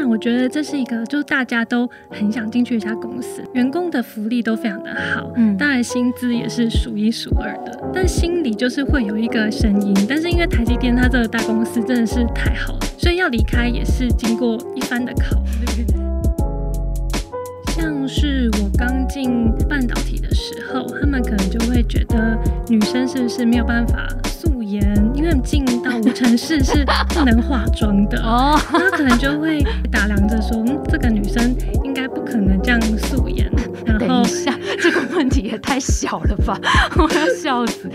然，我觉得这是一个就是大家都很想进去一家公司，员工的福利都非常的好，嗯，当然薪资也是数一数二的，但心里就是会有一个声音，但是因为台积电它这个大公司真的是太好了，所以要离开也是经过一番的考虑。像是我刚进半导体的时候，他们可能就会觉得女生是不是没有办法。因为进到无尘室是不能化妆的 哦，他可能就会打量着说，嗯，这个女生应该不可能这样素颜。然后，这个问题也太小了吧，我要笑死。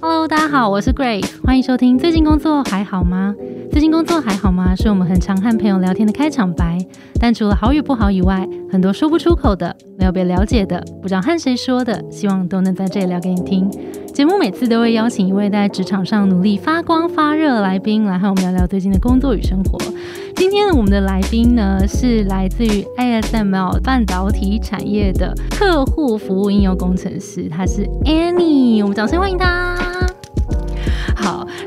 Hello，大家好，我是 Grace，欢迎收听。最近工作还好吗？最近工作还好吗？是我们很常和朋友聊天的开场白。但除了好与不好以外，很多说不出口的、没有被了解的、不知道和谁说的，希望都能在这里聊给你听。节目每次都会邀请一位在职场上努力发光发热的来宾，来和我们聊聊最近的工作与生活。今天我们的来宾呢，是来自于 ASML 半导体产业的客户服务应用工程师，他是 Annie，我们掌声欢迎他。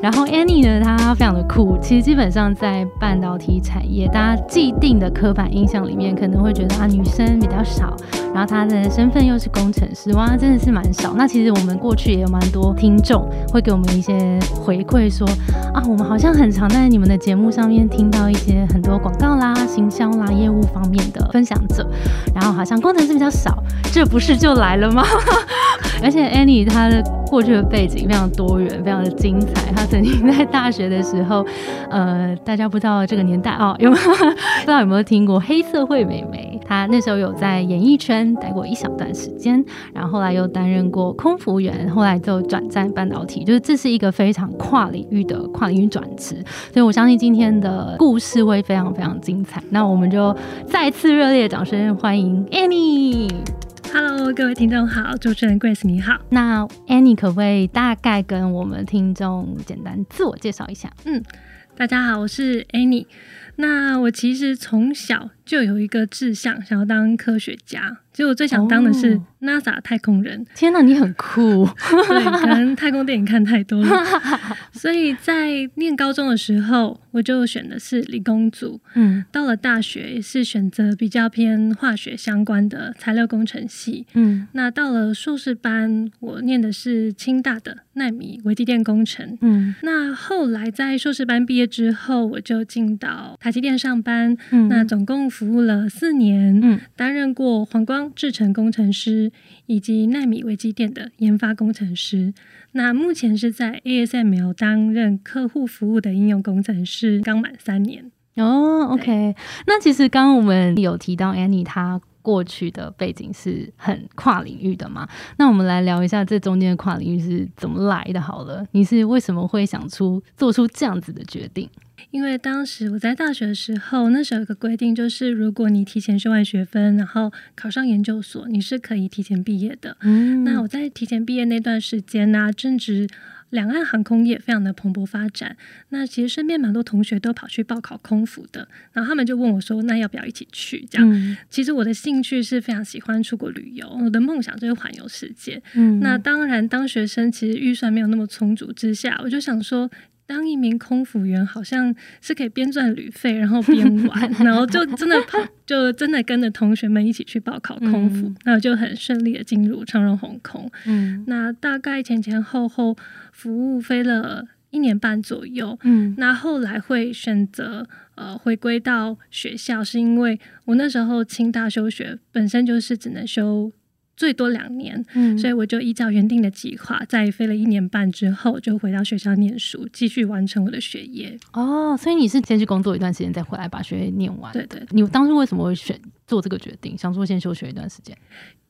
然后 Annie 呢，她非常的酷。其实基本上在半导体产业，大家既定的刻板印象里面，可能会觉得啊，女生比较少。然后她的身份又是工程师，哇，真的是蛮少。那其实我们过去也有蛮多听众会给我们一些回馈，说啊，我们好像很常在你们的节目上面听到一些很多广告啦、行销啦、业务方面的分享者，然后好像工程师比较少，这不是就来了吗？而且 Annie 她的过去的背景非常多元，非常的精彩。她曾经在大学的时候，呃，大家不知道这个年代哦，有没有 不知道有没有听过黑社会美眉？她那时候有在演艺圈待过一小段时间，然后后来又担任过空服员，后来就转战半导体，就是这是一个非常跨领域的跨领域转职。所以我相信今天的故事会非常非常精彩。那我们就再次热烈掌声欢迎 Annie。Hello，各位听众好，主持人 Grace 你好。那 Annie 可不可以大概跟我们听众简单自我介绍一下？嗯，大家好，我是 Annie。那我其实从小就有一个志向，想要当科学家。其实我最想当的是 NASA 太空人。天哪，你很酷！对，可能太空电影看太多了。所以在念高中的时候，我就选的是理工组。嗯，到了大学也是选择比较偏化学相关的材料工程系。嗯，那到了硕士班，我念的是清大的纳米微机电工程。嗯，那后来在硕士班毕业之后，我就进到台积电上班。嗯，那总共服务了四年。嗯，担任过黄光。制程工程师以及纳米微机电的研发工程师，那目前是在 ASML 担任客户服务的应用工程师，刚满三年哦。OK，那其实刚刚我们有提到 Annie 她过去的背景是很跨领域的嘛？那我们来聊一下这中间的跨领域是怎么来的。好了，你是为什么会想出做出这样子的决定？因为当时我在大学的时候，那时候有个规定，就是如果你提前修完学分，然后考上研究所，你是可以提前毕业的。嗯，那我在提前毕业那段时间呢，正值两岸航空业非常的蓬勃发展。那其实身边蛮多同学都跑去报考空服的，然后他们就问我说：“那要不要一起去？”这样，其实我的兴趣是非常喜欢出国旅游，我的梦想就是环游世界。嗯，那当然，当学生其实预算没有那么充足之下，我就想说。当一名空服员好像是可以边赚旅费，然后边玩，然后就真的跑，就真的跟着同学们一起去报考空服，那就很顺利的进入长荣航空。嗯，那大概前前后后服务飞了一年半左右。嗯，那后来会选择呃回归到学校，是因为我那时候清大休学，本身就是只能修。最多两年，所以我就依照原定的计划，在飞了一年半之后，就回到学校念书，继续完成我的学业。哦，所以你是先去工作一段时间，再回来把学业念完。对对，你当初为什么会选做这个决定，想说先休学一段时间？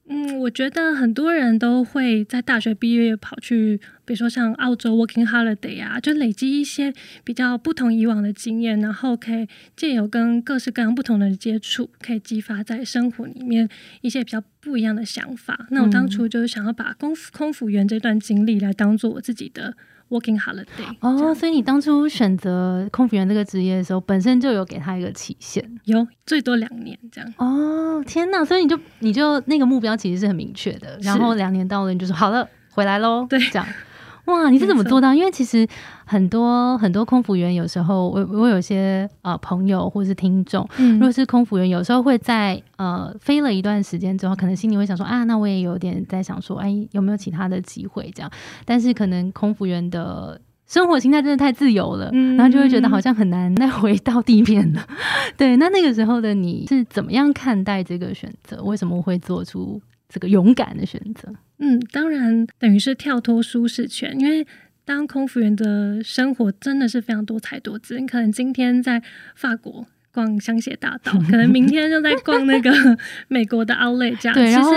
嗯，我觉得很多人都会在大学毕业跑去，比如说像澳洲 working holiday 啊，就累积一些比较不同以往的经验，然后可以借由跟各式各样不同的接触，可以激发在生活里面一些比较不一样的想法。那我当初就是想要把空空服员这段经历来当做我自己的。Working holiday 哦，所以你当初选择空服员这个职业的时候，本身就有给他一个期限，有最多两年这样。哦，天哪！所以你就你就那个目标其实是很明确的，然后两年到了，你就说好了，回来喽。对，这样。哇，你是怎么做到？因为其实很多很多空服员有时候，我我有些呃朋友或是听众，如果是空服员，有时候会在呃飞了一段时间之后，可能心里会想说啊，那我也有点在想说，哎，有没有其他的机会这样？但是可能空服员的生活心态真的太自由了，然后就会觉得好像很难再回到地面了。对，那那个时候的你是怎么样看待这个选择？为什么会做出这个勇敢的选择？嗯，当然，等于是跳脱舒适圈，因为当空服员的生活真的是非常多彩多姿。你可能今天在法国逛香榭大道，可能明天就在逛那个 美国的 Outlet 这样。对，然后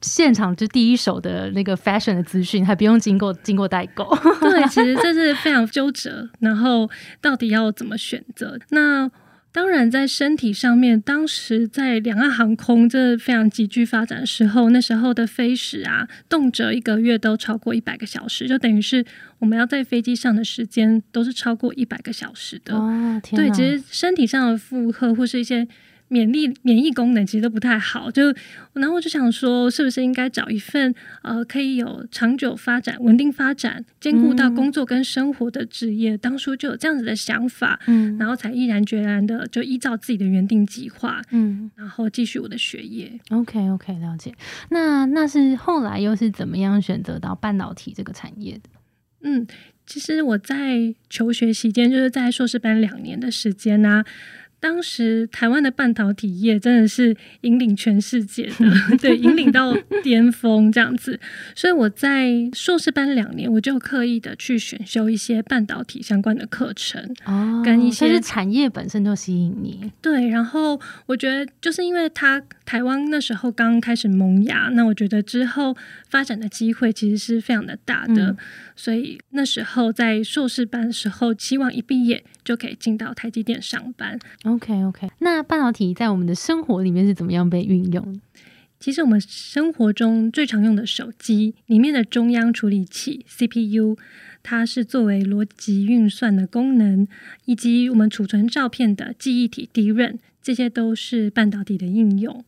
现场就第一手的那个 fashion 的资讯，还不用经过经过代购。对，其实这 是非常纠折，然后到底要怎么选择？那。当然，在身体上面，当时在两岸航空这非常急剧发展的时候，那时候的飞时啊，动辄一个月都超过一百个小时，就等于是我们要在飞机上的时间都是超过一百个小时的。哦，对，其实身体上的负荷或是一些。免疫免疫功能其实都不太好，就然后我就想说，是不是应该找一份呃可以有长久发展、稳定发展、兼顾到工作跟生活的职业？当初就有这样子的想法，嗯，然后才毅然决然的就依照自己的原定计划，嗯，然后继续我的学业。OK OK，了解。那那是后来又是怎么样选择到半导体这个产业的？嗯，其实我在求学期间，就是在硕士班两年的时间呢。当时台湾的半导体业真的是引领全世界的，对，引领到巅峰这样子。所以我在硕士班两年，我就刻意的去选修一些半导体相关的课程，哦，跟一些产业本身就吸引你。对，然后我觉得就是因为它台湾那时候刚开始萌芽，那我觉得之后发展的机会其实是非常的大的，所以那时候在硕士班的时候，希望一毕业就可以进到台积电上班。OK OK，那半导体在我们的生活里面是怎么样被运用？其实我们生活中最常用的手机里面的中央处理器 CPU，它是作为逻辑运算的功能，以及我们储存照片的记忆体 DRAM，这些都是半导体的应用。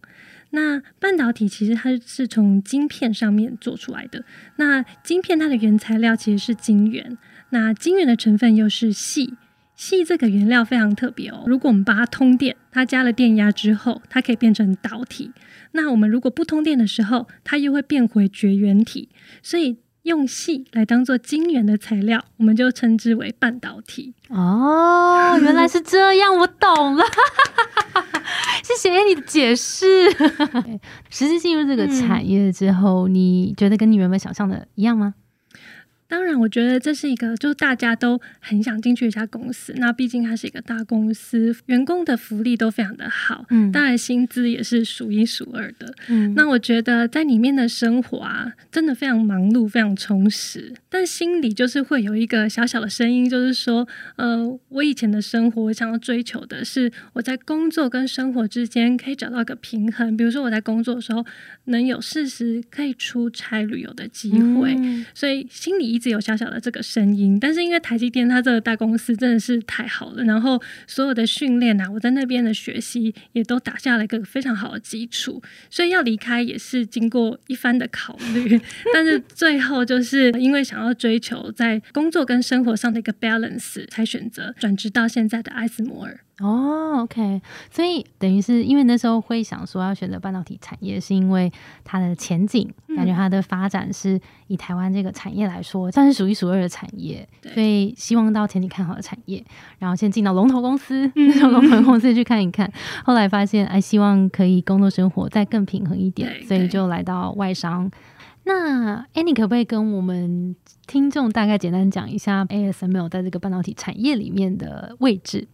那半导体其实它是从晶片上面做出来的。那晶片它的原材料其实是晶圆，那晶圆的成分又是细。细这个原料非常特别哦，如果我们把它通电，它加了电压之后，它可以变成导体。那我们如果不通电的时候，它又会变回绝缘体。所以用细来当做晶圆的材料，我们就称之为半导体。哦，原来是这样，我懂了。谢谢你的解释。实际进入这个产业之后，你觉得跟你原本想象的一样吗？当然，我觉得这是一个，就大家都很想进去一家公司。那毕竟它是一个大公司，员工的福利都非常的好，嗯，当然薪资也是数一数二的。嗯，那我觉得在里面的生活啊，真的非常忙碌，非常充实。但心里就是会有一个小小的声音，就是说，呃，我以前的生活，我想要追求的是我在工作跟生活之间可以找到一个平衡。比如说我在工作的时候，能有适时可以出差旅游的机会，所以心里一。直有小小的这个声音，但是因为台积电它这个大公司真的是太好了，然后所有的训练啊，我在那边的学习也都打下了一个非常好的基础，所以要离开也是经过一番的考虑，但是最后就是因为想要追求在工作跟生活上的一个 balance，才选择转职到现在的艾斯摩尔。哦，OK，所以等于是因为那时候会想说要选择半导体产业，是因为它的前景，感觉它的发展是以台湾这个产业来说，算是数一数二的产业，所以希望到前景看好的产业，然后先进到龙头公司，龙头公司去看一看。后来发现，哎，希望可以工作生活再更平衡一点，所以就来到外商。那 Annie 可不可以跟我们听众大概简单讲一下 ASML 在这个半导体产业里面的位置？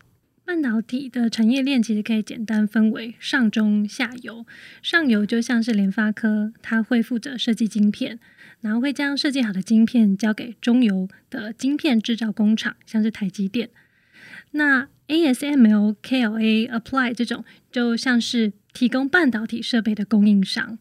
半导体的产业链其实可以简单分为上中下游。上游就像是联发科，它会负责设计晶片，然后会将设计好的晶片交给中游的晶片制造工厂，像是台积电。那 ASML、KLA、Apply 这种就像是提供半导体设备的供应商，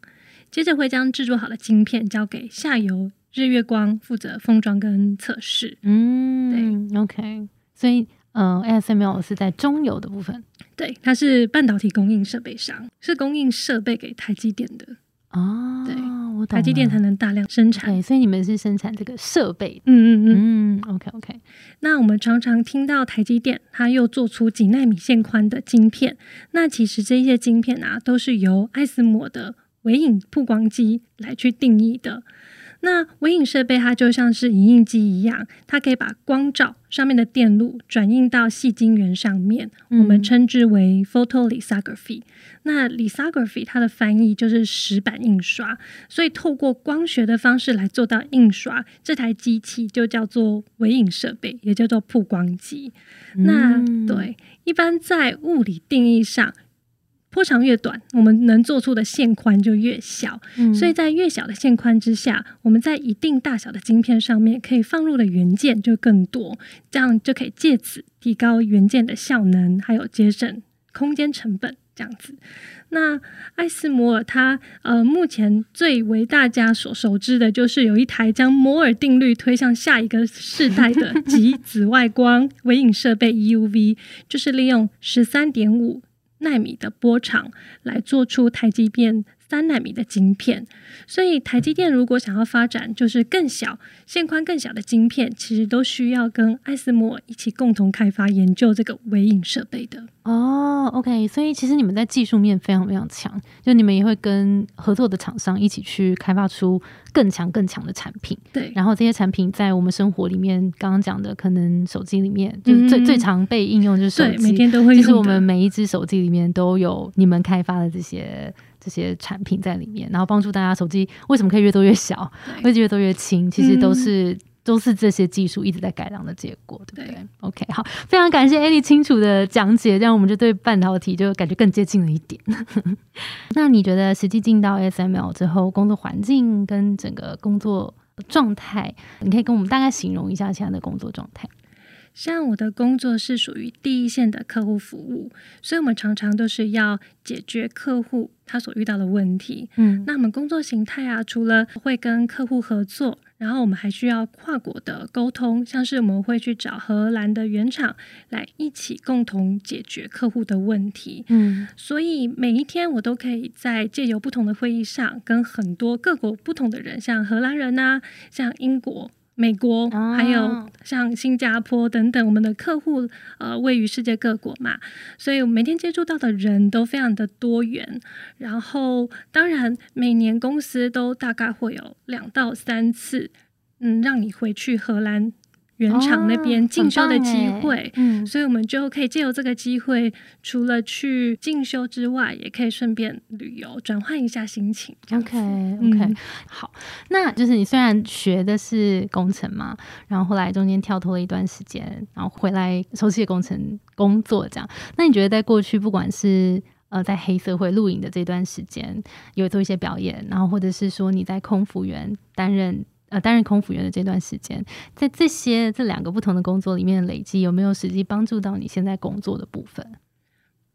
接着会将制作好的晶片交给下游日月光负责封装跟测试。嗯，对，OK，所以。嗯，ASML 是在中游的部分，对，它是半导体供应设备商，是供应设备给台积电的。哦，对，我台积电才能大量生产。对，所以你们是生产这个设备。嗯嗯嗯。嗯，OK OK，那我们常常听到台积电，它又做出几纳米线宽的晶片。那其实这些晶片啊，都是由艾斯摩的微影曝光机来去定义的。那微影设备它就像是影印机一样，它可以把光照上面的电路转印到细晶圆上面，我们嗯称之为 photolithography。那 lithography 它的翻译就是石板印刷，所以透过光学的方式来做到印刷，这台机器就叫做微影设备，也叫做曝光机。那嗯，对，一般在物理定义上，波长越短，我们能做出的线宽就越小。嗯所以在越小的线宽之下，我们在一定大小的晶片上面可以放入的元件就更多，这样就可以借此提高元件的效能，还有节省空间成本。这样子，那艾斯摩尔它呃目前最为大家所熟知的就是有一台将摩尔定律推向下一个世代的极紫外光 微影设备 EUV，就是利用十三点五纳米的波长来做出台积电三纳米的晶片。所以台积电如果想要发展就是更小、线宽更小的晶片，其实都需要跟艾斯摩尔一起共同开发研究这个微影设备的。哦，OK，所以其实你们在技术面非常非常强，就你们也会跟合作的厂商一起去开发出更强更强的产品，对，然后这些产品在我们生活里面，刚刚讲的可能手机里面就是最、嗯最常被应用就是手机，每，天都会用的。其实我们每一只手机里面都有你们开发的这些这些产品在里面，然后帮助大家手机为什么可以越做越小，对会越做越轻，其实都嗯是。都是这些技术一直在改良的结果，对不对对 o k 好，非常感谢 Annie 清楚的讲解，这样我们就对半导体就感觉更接近了一点。那你觉得实际进到 SML 之后，工作环境跟整个工作状态，你可以跟我们大概形容一下现在的工作状态？像我的工作是属于第一线的客户服务，所以我们常常都是要解决客户他所遇到的问题。嗯那我们工作形态啊，除了会跟客户合作，然后我们还需要跨国的沟通，像是我们会去找荷兰的原厂来一起共同解决客户的问题。嗯所以每一天我都可以在借由不同的会议上，跟很多各国不同的人，像荷兰人呐、像英国。美国哦还有像新加坡等等，我们的客户呃位于世界各国嘛，所以我每天接触到的人都非常的多元。然后当然每年公司都大概会有两到三次，嗯，让你回去荷兰原厂那边哦进修的机会。耶嗯所以我们就可以借由这个机会，除了去进修之外，也可以顺便旅游，转换一下心情。这样子 OK OK，、嗯好，那就是你虽然学的是工程嘛，然后后来中间跳脱了一段时间，然后回来熟悉的工程工作这样，那你觉得在过去不管是呃在黑社会露营的这段时间，有做一些表演，然后或者是说你在空服员担任。呃，担任空服员的这段时间，在这些这两个不同的工作里面累积，有没有实际帮助到你现在工作的部分？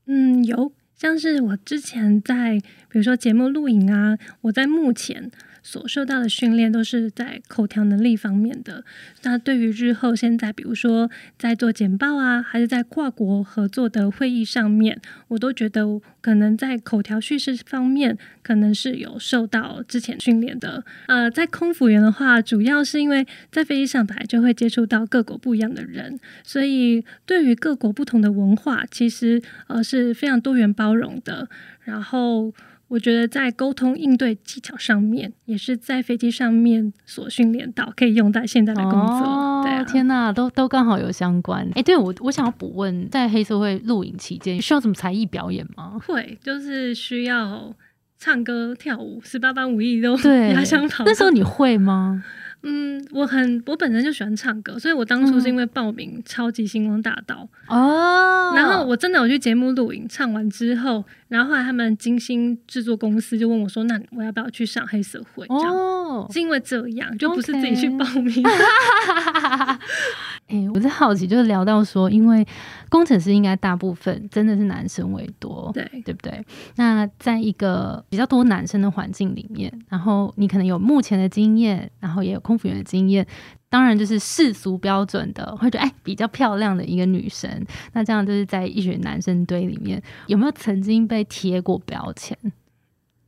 嗯，有像是我之前在比如说节目录影啊，我在目前所受到的训练都是在口条能力方面的。那对于日后现在，比如说在做简报啊，还是在跨国合作的会议上面，我都觉得可能在口条叙事方面，可能是有受到之前训练的。呃，在空服员的话，主要是因为在飞机上本来就会接触到各国不一样的人，所以对于各国不同的文化，其实呃是非常多元包容的。然后我觉得在沟通应对技巧上面，也是在飞机上面所训练到，可以用在现在的工作。哦、对啊，天哪，都都刚好有相关。哎，对我我想要补问，在黑社会录影期间需要什么才艺表演吗？会就是需要唱歌、跳舞，十八般武艺都对，压箱 宝。那时候你会吗？嗯，我很我本身就喜欢唱歌，所以我当初是因为报名超级星光大道，哦，然后我真的有去节目录影，唱完之后，然后后来他们金星制作公司就问我说：“那我要不要去上黑社会？”这样、哦，是因为这样，就不是自己去报名。哎、我在好奇，就是聊到说，因为工程师应该大部分真的是男生为多，对，对不对？那在一个比较多男生的环境里面，然后你可能有目前的经验，然后也有空服员的经验，当然就是世俗标准的，会觉得哎比较漂亮的一个女生。那这样就是在一群男生堆里面，有没有曾经被贴过标签？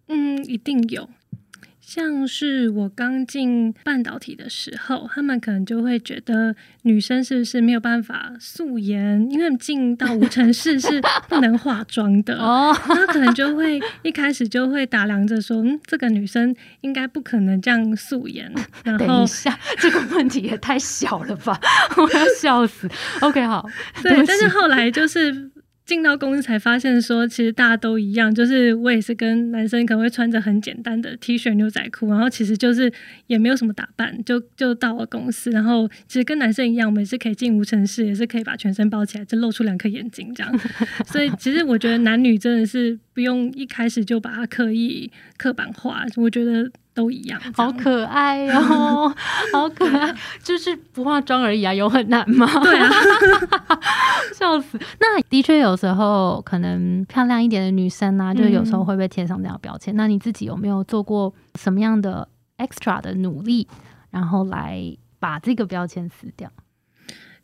嗯，一定有。像是我刚进半导体的时候，他们可能就会觉得女生是不是没有办法素颜，因为进到无尘室是不能化妆的哦，那可能就会一开始就会打量着说，嗯，这个女生应该不可能这样素颜。然后等一下，这个问题也太小了吧，我要笑死。OK，好，对，但是后来就是。进到公司才发现，说其实大家都一样，就是我也是跟男生可能会穿着很简单的 T 恤牛仔裤，然后其实就是也没有什么打扮，就就到了公司，然后其实跟男生一样，我们也是可以进无尘室，也是可以把全身包起来，就露出两颗眼睛这样。所以其实我觉得男女真的是不用一开始就把它刻意刻板化，我觉得。都一样，好可爱哦，好可爱，就是不化妆而已啊，有很难吗？对啊，笑死。那的确有时候可能漂亮一点的女生呢，就有时候会被贴上这样标签。那你自己有没有做过什么样的 extra 的努力，然后来把这个标签撕掉？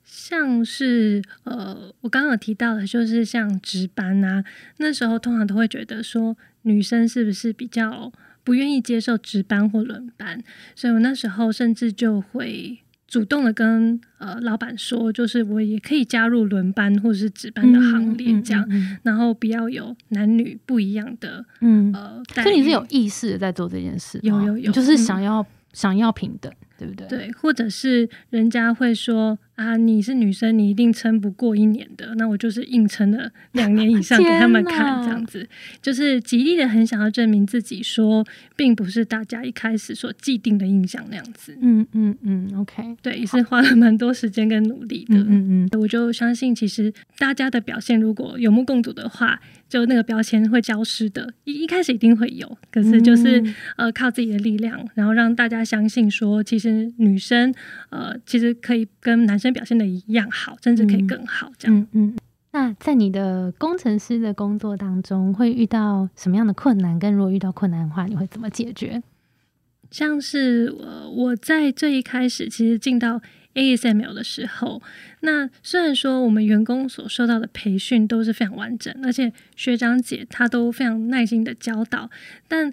像是呃，我刚刚有提到的，就是像值班啊，那时候通常都会觉得说，女生是不是比较。不愿意接受值班或轮班，所以我那时候甚至就会主动的跟呃老板说，就是我也可以加入轮班或者是值班的行列，这样，然后不要有男女不一样的，嗯呃，所以你是有意识的在做这件事，有有有，就是想要想要平等，对不对？对，或者是人家会说。啊，你是女生，你一定撑不过一年的。那我就是硬撑了 两年以上给他们看，这样子就是极力的很想要证明自己，说并不是大家一开始所既定的印象那样子。嗯嗯嗯，OK，对，也是花了蛮多时间跟努力的。嗯嗯，我就相信，其实大家的表现如果有目共睹的话，就那个标签会消失的。一一开始一定会有，可是就是呃靠自己的力量，然后让大家相信说，其实女生呃其实可以跟男生。表现的一样好，甚至可以更好。这样，嗯，那在你的工程师的工作当中，会遇到什么样的困难？跟如果遇到困难的话，你会怎么解决？像是我我在最一开始，其实进到 ASML 的时候，那虽然说我们员工所受到的培训都是非常完整，而且学长姐他都非常耐心的教导，但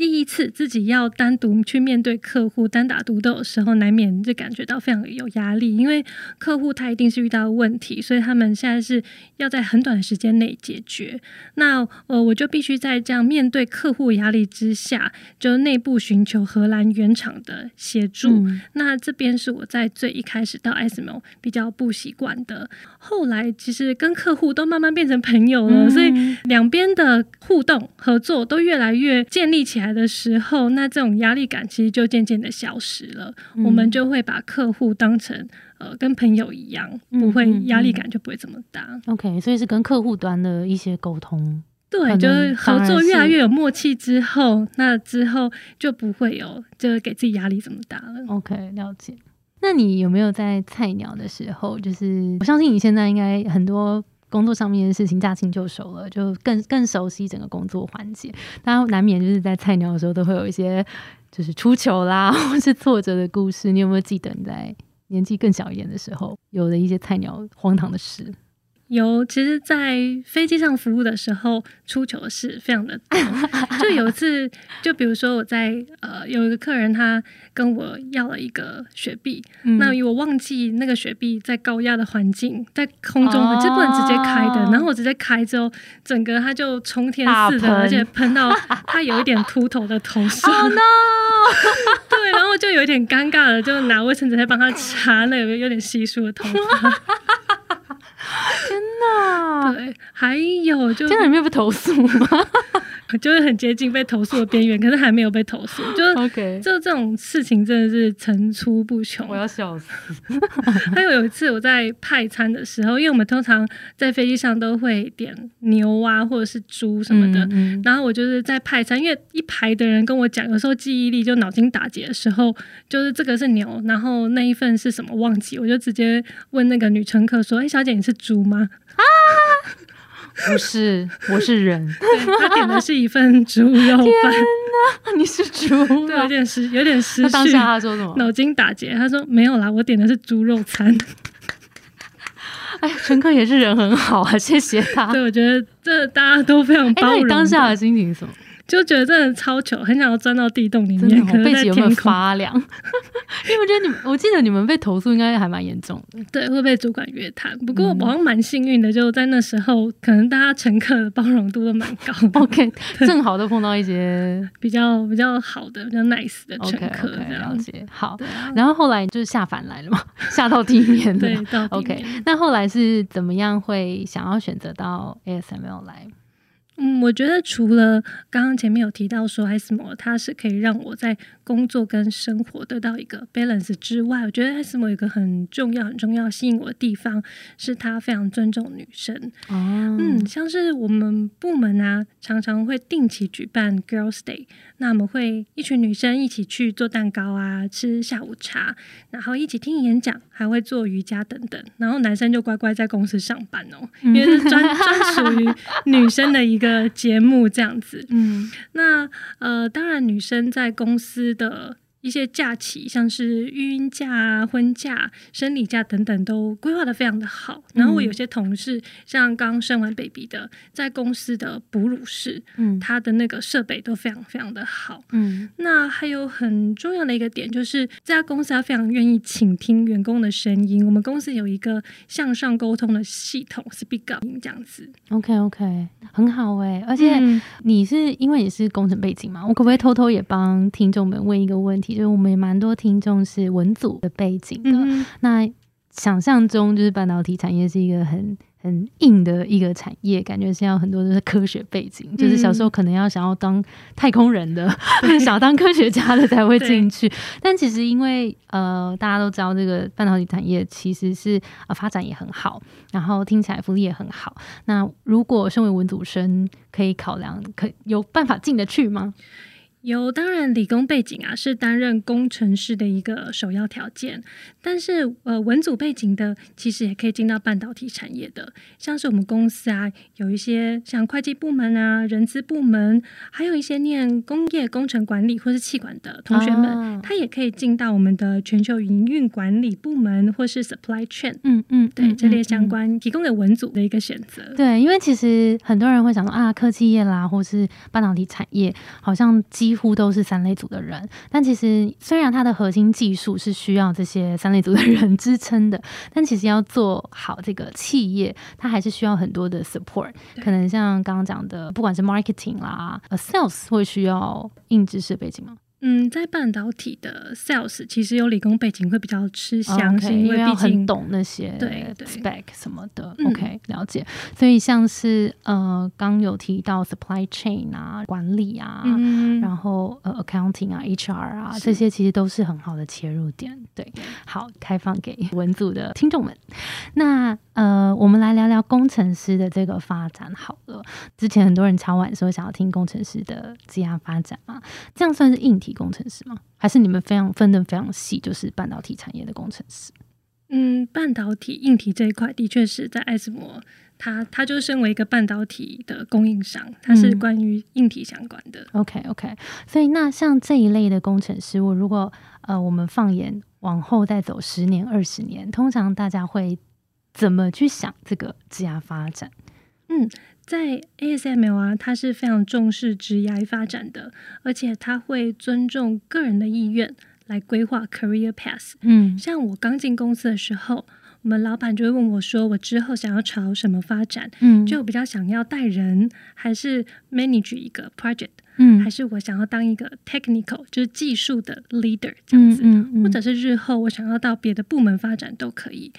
第一次自己要单独去面对客户单打独斗的时候，难免就感觉到非常有压力，因为客户他一定是遇到问题，所以他们现在是要在很短的时间内解决。那呃，我就必须在这样面对客户压力之下，就内部寻求荷兰原厂的协助。那这边是我在最一开始到 SMO 比较不习惯的，后来其实跟客户都慢慢变成朋友了，所以两边的互动合作都越来越建立起来。的时候，那这种压力感其实就渐渐的消失了。我们就会把客户当成呃跟朋友一样，不会压力感就不会这么大。OK，所以是跟客户端的一些沟通，对，就是合作越来越有默契之后，那之后就不会有就是给自己压力这么大了。OK，了解。那你有没有在菜鸟的时候，就是我相信你现在应该很多。工作上面的事情驾轻就熟了，就更更熟悉整个工作环节。当然难免就是在菜鸟的时候都会有一些就是出糗啦，或是挫折的故事。你有没有记得你在年纪更小一点的时候有的一些菜鸟荒唐的事？有，其实，在飞机上服务的时候，出糗的事非常的多。就有一次，就比如说我在呃，有一个客人他跟我要了一个雪碧，那我忘记那个雪碧在高压的环境，在空中就不能直接开的，然后我直接开之后，整个它就冲天似的，而且喷到 他有一点秃头的头上。对，然后就有点尴尬的，就拿卫生纸在帮他擦那个有点稀疏的头发。天哪！对，还有就，现在有没有被投诉吗？就是很接近被投诉的边缘，可是还没有被投诉。就是 OK，就这种事情真的是层出不穷。我要笑死。还有有一次我在派餐的时候，因为我们通常在飞机上都会点牛啊或者是猪什么的，然后我就是在派餐，因为一排的人跟我讲，有时候记忆力就脑筋打结的时候，就是这个是牛，然后那一份是什么忘记，我就直接问那个女乘客说：“哎，小姐你是猪吗？”啊。不是，我是人。他点的是一份猪肉饭。你是猪？对，有点失，有点失。当下他说什么？脑筋打结。他说没有啦，我点的是猪肉餐。哎，乘客也是人很好啊，谢谢他。对，我觉得这大家都非常包容。当下的心情是什么？就觉得真的超糗，很想要钻到地洞里面。背脊有没有发凉？因为我觉得你们，我记得你们被投诉应该还蛮严重的。对，会被主管约谈。不过我好像蛮幸运的，就在那时候，可能大家乘客的包容度都蛮高的。OK，正好都碰到一些比较比较好的、比较 nice 的乘客。了解。好，然后后来就是下凡来了嘛，下到地面对，OK。那后来是怎么样会想要选择到 ASML 来？嗯，我觉得除了刚刚前面有提到说 S 模它是可以让我在工作跟生活得到一个 balance 之外，我觉得 SM 有一个很重要、很重要吸引我的地方，是他非常尊重女生。哦，嗯，像是我们部门啊，常常会定期举办 Girls Day，那我们会一群女生一起去做蛋糕啊，吃下午茶，然后一起听演讲，还会做瑜伽等等，然后男生就乖乖在公司上班哦，因为是专 专属于女生的一个。节目这样子，嗯，那呃，当然，女生在公司的。一些假期，像是孕假啊、婚假、生理假等等，都规划的非常的好。然后我有些同事，像刚生完 baby 的，在公司的哺乳室，嗯，他的那个设备都非常非常的好。嗯，那还有很重要的一个点，就是这家公司他非常愿意倾听员工的声音。我们公司有一个向上沟通的系统，Speak Up 这样子。OK OK，很好哎。而且你是因为你是工程背景嘛，我可不可以偷偷也帮听众们问一个问题？就是我们也蛮多听众是文组的背景的，那想象中就是半导体产业是一个很很硬的一个产业，感觉是要很多都是科学背景，就是小时候可能要想要当太空人的，想当科学家的才会进去。但其实因为呃大家都知道这个半导体产业其实是呃发展也很好，然后听起来福利也很好。那如果身为文组生，可以考量可有办法进得去吗？有，当然理工背景啊是担任工程师的一个首要条件，但是呃文组背景的其实也可以进到半导体产业的，像是我们公司啊有一些像会计部门啊、人资部门，还有一些念工业工程管理或是气管的同学们，他也可以进到我们的全球营运管理部门或是 supply chain，嗯嗯，对这类相关提供给文组的一个选择。对，因为其实很多人会想说啊科技业啦，或是半导体产业，好像基几乎都是三类组的人，但其实虽然它的核心技术是需要这些三类组的人支撑的，但其实要做好这个企业，它还是需要很多的 support。可能像刚刚讲的，不管是 marketing 啦，呃，sales 会需要硬知识背景吗？嗯，在半导体的 sales 其实有理工背景会比较吃香，因为要很懂那些对 spec 什么的。OK，了解。所以像是呃，刚有提到 supply chain 啊，管理啊，然后呃 accounting 啊，HR 啊，这些其实都是很好的切入点。对，好，开放给文组的听众们。那呃，我们来聊聊工程师的这个发展好了。之前很多人敲碗说想要听工程师的职业发展嘛，这样算是硬体。工程师吗？还是你们非常分的非常细，就是半导体产业的工程师？嗯，半导体硬体这一块的确是在艾斯摩，它它就身为一个半导体的供应商，它是关于硬体相关的。OK OK，所以那像这一类的工程师，我如果呃，我们放眼往后再走十年、二十年，通常大家会怎么去想这个职业发展？嗯。在 ASML 啊，它是非常重视职业发展的，而且它会尊重个人的意愿来规划 career path。嗯，像我刚进公司的时候，我们老板就会问我说：“我之后想要朝什么发展？”嗯，就比较想要带人，还是 manage 一个 project。嗯，还是我想要当一个 technical，就是技术的 leader 这样子，或者是日后我想要到别的部门发展都可以。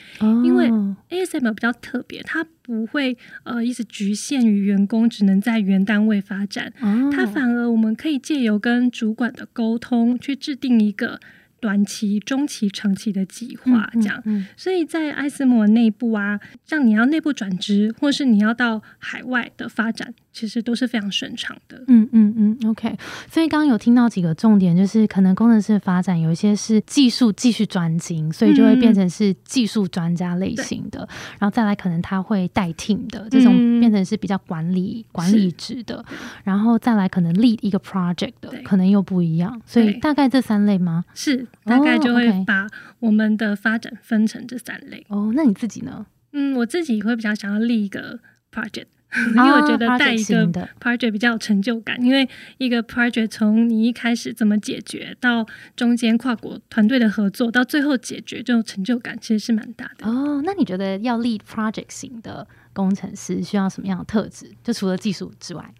因为 ASM 比较特别，它不会呃一直局限于员工只能在原单位发展，它反而我们可以借由跟主管的沟通去制定一个。短期、中期、长期的计划，这样，所以在艾斯摩内部啊，像你要内部转职，或是你要到海外的发展，其实都是非常顺畅的。嗯嗯嗯，OK。所以刚刚有听到几个重点，就是可能工程师发展有一些是技术继续专精，所以就会变成是技术专家类型的，然后再来可能他会带 team 的这种变成是比较管理管理职的，然后再来可能 lead 一个 project 的，可能又不一样。所以大概这三类吗？是。大概就会把我们的发展分成这三类。哦，那你自己呢？嗯，我自己会比较想要立一个 project，因为我觉得带一个 project 比较有成就感，因为一个 project 从你一开始怎么解决，到中间跨国团队的合作，到最后解决，这种成就感其实是蛮大的。哦，那你觉得要 lead project 型的工程师需要什么样的特质？就除了技术之外？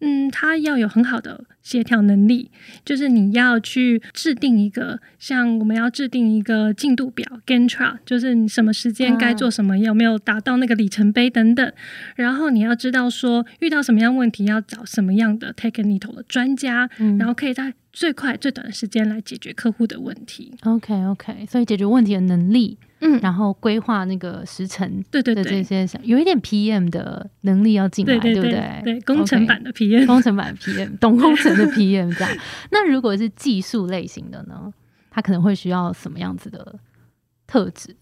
嗯，他要有很好的协调能力，就是你要去制定一个，像我们要制定一个进度表 （Gantt chart），就是你什么时间该做什么，有没有达到那个里程碑等等。然后你要知道说，遇到什么样问题要找什么样的 technical 的专家，然后可以在最快最短的时间来解决客户的问题。OK OK，所以解决问题的能力。嗯，然后规划那个时程，对对对，这些有一点 PM 的能力要进来，对不对？对，工程版的 PM，工程版 PM，懂工程的 PM 这样。那如果是技术类型的呢？他可能会需要什么样子的特质？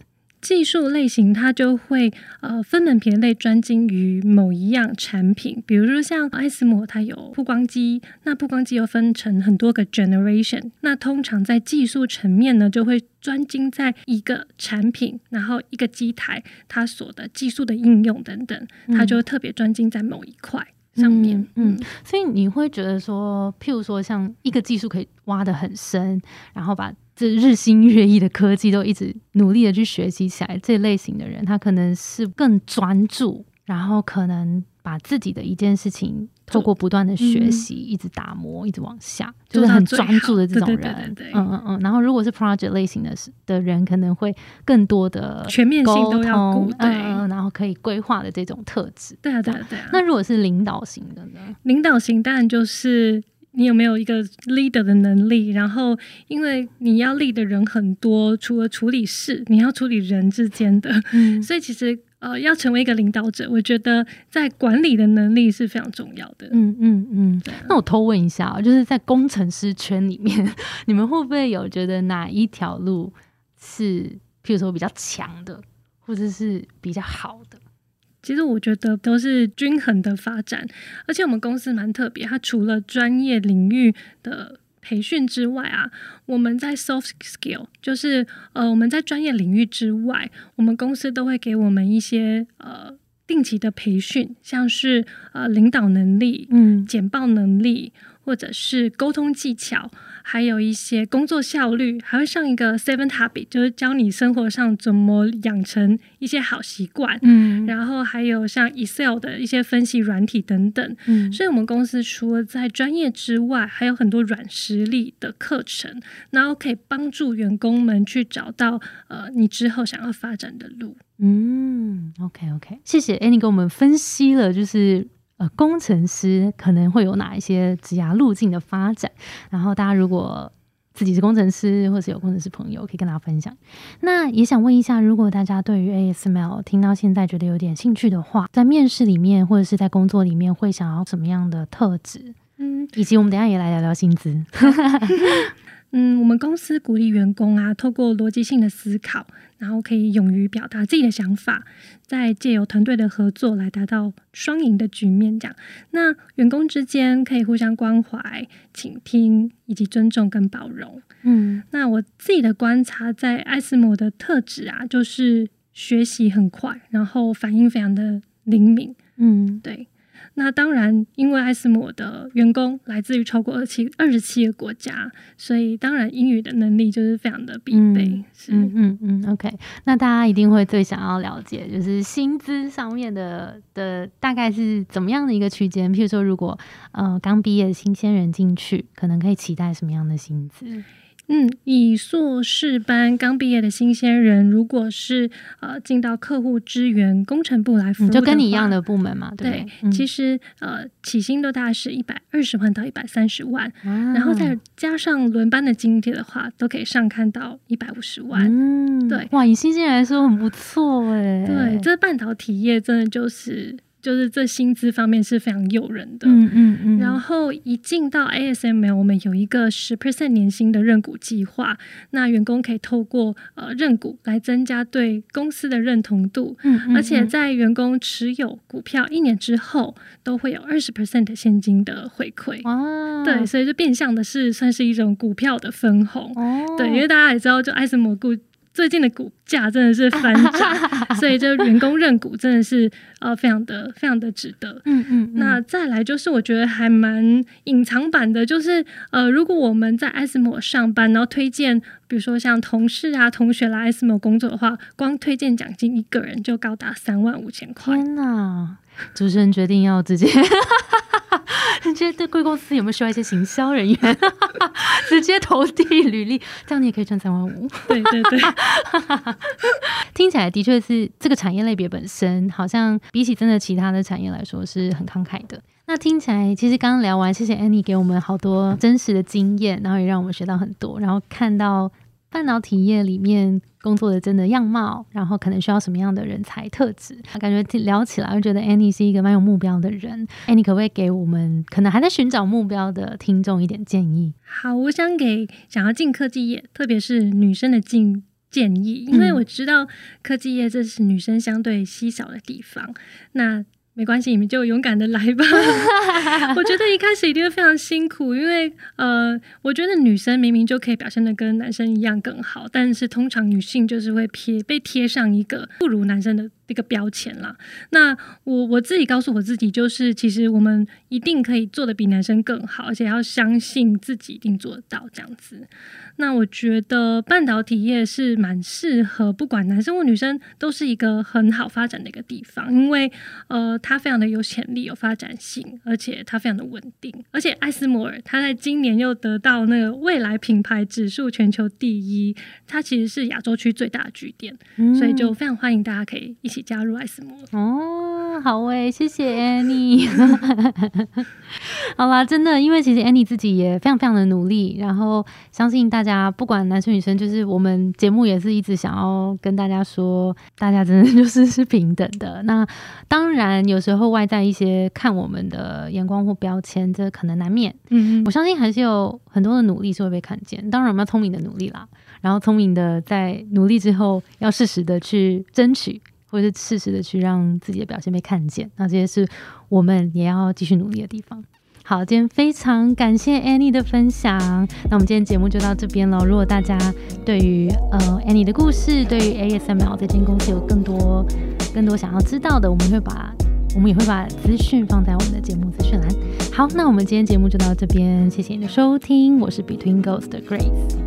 技术类型，它就会呃分门别类，专精于某一样产品。比如说像爱斯摩，它有曝光机，那曝光机又分成很多个 generation。那通常在技术层面呢，就会专精在一个产品，然后一个机台它所的技术的应用等等，它就特别专精在某一块上面。嗯，所以你会觉得说，譬如说像一个技术可以挖得很深，然后把这日新月异的科技都一直努力的去学习起来，这类型的人，他可能是更专注，然后可能把自己的一件事情透过不断的学习，一直打磨，一直往下，就是很专注的这种人。嗯嗯嗯。然后如果是 project 类型的的人，可能会更多的全面性都要顾，对，然后可以规划的这种特质。对啊对啊对啊。那如果是领导型的呢？领导型当然就是。你有没有一个 leader 的能力？然后，因为你要 lead 的人很多，除了处理事，你要处理人之间的，所以其实呃，要成为一个领导者，我觉得在管理的能力是非常重要的。嗯嗯嗯。那我偷问一下，就是在工程师圈里面，你们会不会有觉得哪一条路是，譬如说比较强的，或者是比较好的？其实我觉得都是均衡的发展，而且我们公司蛮特别，它除了专业领域的培训之外啊，我们在 soft skill，就是呃我们在专业领域之外，我们公司都会给我们一些呃定期的培训，像是呃领导能力、嗯简报能力。或者是沟通技巧，还有一些工作效率，还会上一个 Seven Habit，就是教你生活上怎么养成一些好习惯。嗯，然后还有像 Excel 的一些分析软体等等。嗯，所以我们公司除了在专业之外，还有很多软实力的课程，然后可以帮助员工们去找到呃你之后想要发展的路。嗯，OK OK，谢谢 Annie 给我们分析了，就是。呃，工程师可能会有哪一些职涯路径的发展？然后大家如果自己是工程师，或是有工程师朋友，可以跟大家分享。那也想问一下，如果大家对于 ASML 听到现在觉得有点兴趣的话，在面试里面或者是在工作里面，会想要什么样的特质？嗯，以及我们等下也来聊聊薪资。嗯，我们公司鼓励员工啊，透过逻辑性的思考，然后可以勇于表达自己的想法，再借由团队的合作来达到双赢的局面。这样，那员工之间可以互相关怀、倾听以及尊重跟包容。嗯，那我自己的观察，在艾斯摩的特质啊，就是学习很快，然后反应非常的灵敏。嗯，对。那当然，因为艾斯摩的员工来自于超过二七二十七个国家，所以当然英语的能力就是非常的必备。嗯嗯嗯，OK。那大家一定会最想要了解，就是薪资上面的的大概是怎么样的一个区间？譬如说，如果呃刚毕业的新鲜人进去，可能可以期待什么样的薪资？嗯，以硕士班刚毕业的新鲜人，如果是呃进到客户支援工程部来服务，就跟你一样的部门嘛，对。其实呃起薪都大概是一百二十万到一百三十万，然后再加上轮班的津贴的话，都可以上看到一百五十万。嗯，对，哇，以新鲜人来说很不错哎。对，这半导体业真的就是。就是这薪资方面是非常诱人的，嗯嗯嗯。然后一进到 ASML，我们有一个十 percent 年薪的认股计划，那员工可以透过呃认股来增加对公司的认同度，嗯，而且在员工持有股票一年之后，都会有二十 percent 的现金的回馈，哦，对，所以就变相的是算是一种股票的分红，哦，对，因为大家也知道，就艾森蘑菇。最近的股价真的是翻涨，所以这员工认股真的是呃非常的非常的值得。嗯嗯。那再来就是我觉得还蛮隐藏版的，就是呃如果我们在 SMO 上班，然后推荐比如说像同事啊同学来 SMO 工作的话，光推荐奖金一个人就高达三万五千块。天哪！主持人决定要直接，直接对贵公司有没有需要一些行销人员，直接投递履历，这样你也可以赚三万五。对对对，听起来的确是这个产业类别本身，好像比起真的其他的产业来说是很慷慨的。那听起来，其实刚刚聊完，谢谢 Annie 给我们好多真实的经验，然后也让我们学到很多，然后看到。半导体业里面工作的真的样貌，然后可能需要什么样的人才特质？感觉聊起来，我觉得 Annie 是一个蛮有目标的人。Annie 可不可以给我们可能还在寻找目标的听众一点建议？好，我想给想要进科技业，特别是女生的进建议，因为我知道科技业这是女生相对稀少的地方。那没关系，你们就勇敢的来吧。我觉得一开始一定会非常辛苦，因为呃，我觉得女生明明就可以表现的跟男生一样更好，但是通常女性就是会贴被贴上一个不如男生的一个标签啦。那我我自己告诉我自己，就是其实我们一定可以做的比男生更好，而且要相信自己一定做得到这样子。那我觉得半导体业是蛮适合，不管男生或女生，都是一个很好发展的一个地方，因为呃，它非常的有潜力、有发展性，而且它非常的稳定。而且艾斯摩尔，它在今年又得到那个未来品牌指数全球第一，它其实是亚洲区最大的据点，所以就非常欢迎大家可以一起加入艾斯摩尔。哦，好诶，谢谢 Annie。好啦，真的，因为其实 Annie 自己也非常非常的努力，然后相信大。家不管男生女生，就是我们节目也是一直想要跟大家说，大家真的就是是平等的。那当然有时候外在一些看我们的眼光或标签，这可能难免。嗯，我相信还是有很多的努力是会被看见。当然我们要聪明的努力啦，然后聪明的在努力之后，要适时的去争取，或者是适时的去让自己的表现被看见。那这些是我们也要继续努力的地方。好，今天非常感谢 Annie 的分享。那我们今天节目就到这边了。如果大家对于呃 Annie 的故事，对于 ASML 这间公司有更多更多想要知道的，我们会把我们也会把资讯放在我们的节目资讯栏。好，那我们今天节目就到这边，谢谢你的收听，我是 Between Ghosts 的 Grace。